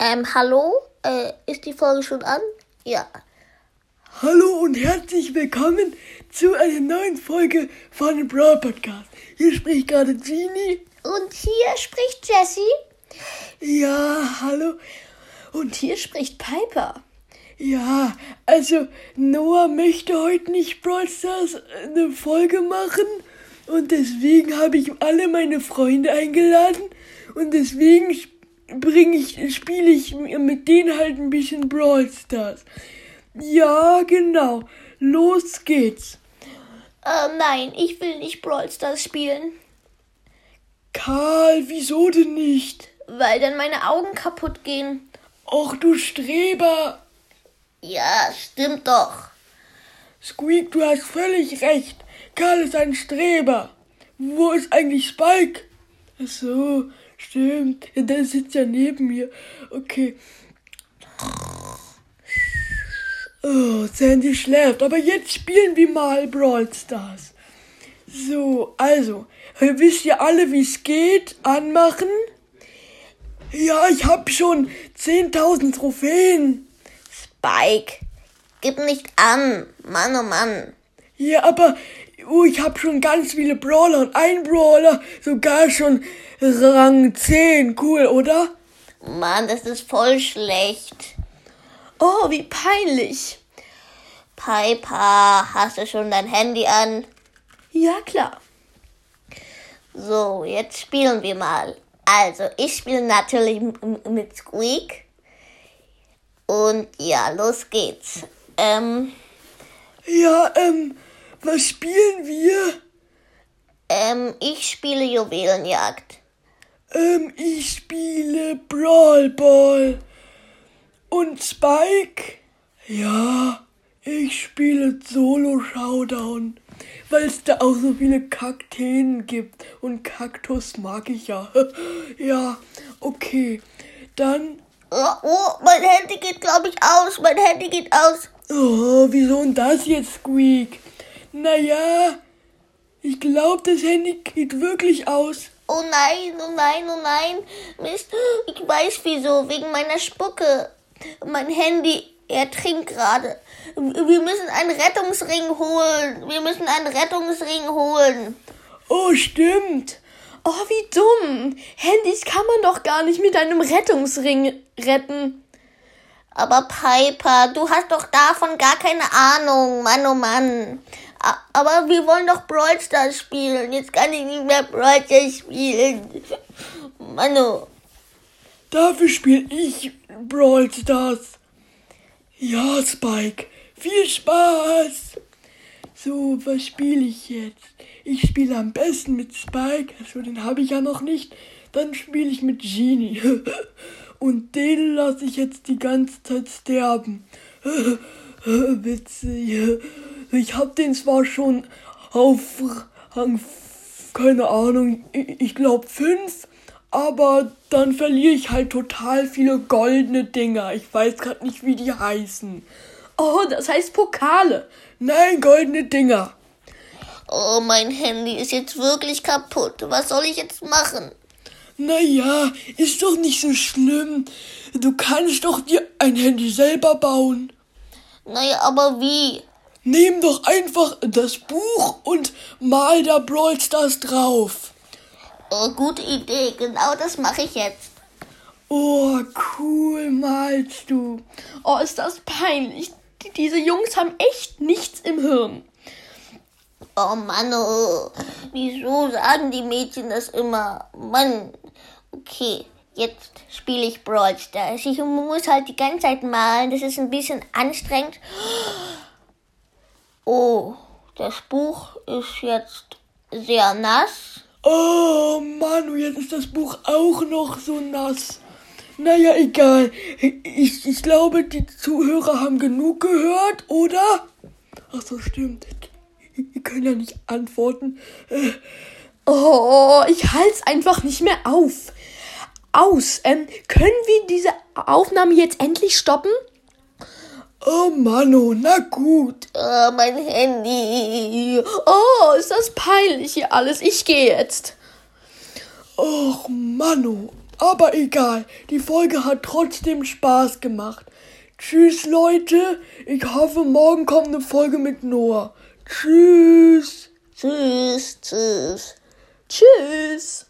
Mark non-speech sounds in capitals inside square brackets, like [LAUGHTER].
Ähm, hallo? Äh, ist die Folge schon an? Ja. Hallo und herzlich willkommen zu einer neuen Folge von Brawl Podcast. Hier spricht gerade Genie. Und hier spricht Jessie. Ja, hallo. Und hier spricht Piper. Ja, also Noah möchte heute nicht Brawl Stars eine Folge machen und deswegen habe ich alle meine Freunde eingeladen und deswegen bringe ich, spiele ich mit denen halt ein bisschen Brawl Stars. Ja, genau. Los geht's. Äh, nein, ich will nicht Brawl Stars spielen. Karl, wieso denn nicht? Weil dann meine Augen kaputt gehen. Och, du Streber. Ja, stimmt doch. Squeak, du hast völlig recht. Karl ist ein Streber. Wo ist eigentlich Spike? Ach so, stimmt. Der sitzt ja neben mir. Okay. Oh, Sandy schläft. Aber jetzt spielen wir mal Brawl Stars. So, also, wisst ihr alle, wie es geht? Anmachen. Ja, ich hab schon 10.000 Trophäen. Spike, gib nicht an. Mann, oh Mann. Ja, aber oh, ich hab schon ganz viele Brawler und ein Brawler sogar schon Rang 10. Cool, oder? Mann, das ist voll schlecht. Oh, wie peinlich. Piper, hast du schon dein Handy an? Ja, klar. So, jetzt spielen wir mal. Also, ich spiele natürlich mit Squeak. Und ja, los geht's. Ähm. Ja, ähm, was spielen wir? Ähm, ich spiele Juwelenjagd. Ähm, ich spiele Brawl Ball. Und Spike? Ja, ich spiele Solo Showdown. Weil es da auch so viele Kakteen gibt. Und Kaktus mag ich ja. [LAUGHS] ja, okay. Dann. Oh, oh mein Handy geht, glaube ich, aus. Mein Handy geht aus. Oh, wieso denn das jetzt, Squeak? Naja, ich glaube, das Handy geht wirklich aus. Oh nein, oh nein, oh nein. Mist, ich weiß wieso. Wegen meiner Spucke. Mein Handy ertrinkt gerade. Wir müssen einen Rettungsring holen. Wir müssen einen Rettungsring holen. Oh, stimmt. Oh, wie dumm. Handys kann man doch gar nicht mit einem Rettungsring retten. Aber Piper, du hast doch davon gar keine Ahnung. Mann, oh Mann. Aber wir wollen doch Brawl Stars spielen. Jetzt kann ich nicht mehr Brawl Stars spielen. Manu. Dafür spiele ich Brawl Stars. Ja, Spike. Viel Spaß. So, was spiele ich jetzt? Ich spiele am besten mit Spike. Also, den habe ich ja noch nicht. Dann spiele ich mit Genie. [LAUGHS] Und den lasse ich jetzt die ganze Zeit sterben. [LAUGHS] Witzig. Ich habe den zwar schon auf Rang, keine Ahnung, ich glaube fünf, aber dann verliere ich halt total viele goldene Dinger. Ich weiß gerade nicht, wie die heißen. Oh, das heißt Pokale. Nein, goldene Dinger. Oh, mein Handy ist jetzt wirklich kaputt. Was soll ich jetzt machen? Naja, ist doch nicht so schlimm. Du kannst doch dir ein Handy selber bauen. Naja, aber wie? Nimm doch einfach das Buch und mal da Brawl Stars drauf. Oh, gute Idee. Genau das mache ich jetzt. Oh, cool malst du. Oh, ist das peinlich. Diese Jungs haben echt nichts im Hirn. Oh Mann, oh. wieso sagen die Mädchen das immer? Mann, okay, jetzt spiele ich Brawl Stars. Ich muss halt die ganze Zeit malen, das ist ein bisschen anstrengend. Oh, das Buch ist jetzt sehr nass. Oh Manu, jetzt ist das Buch auch noch so nass. Naja, egal. Ich, ich glaube, die Zuhörer haben genug gehört, oder? Ach so, stimmt. Die können ja nicht antworten. Oh, ich halt's einfach nicht mehr auf. Aus. Ähm, können wir diese Aufnahme jetzt endlich stoppen? Oh Manu, na gut. Oh, mein Handy. Oh, ist das peinlich hier alles. Ich gehe jetzt. Och Manu. Aber egal, die Folge hat trotzdem Spaß gemacht. Tschüss Leute, ich hoffe morgen kommt eine Folge mit Noah. Tschüss. Tschüss, tschüss. Tschüss.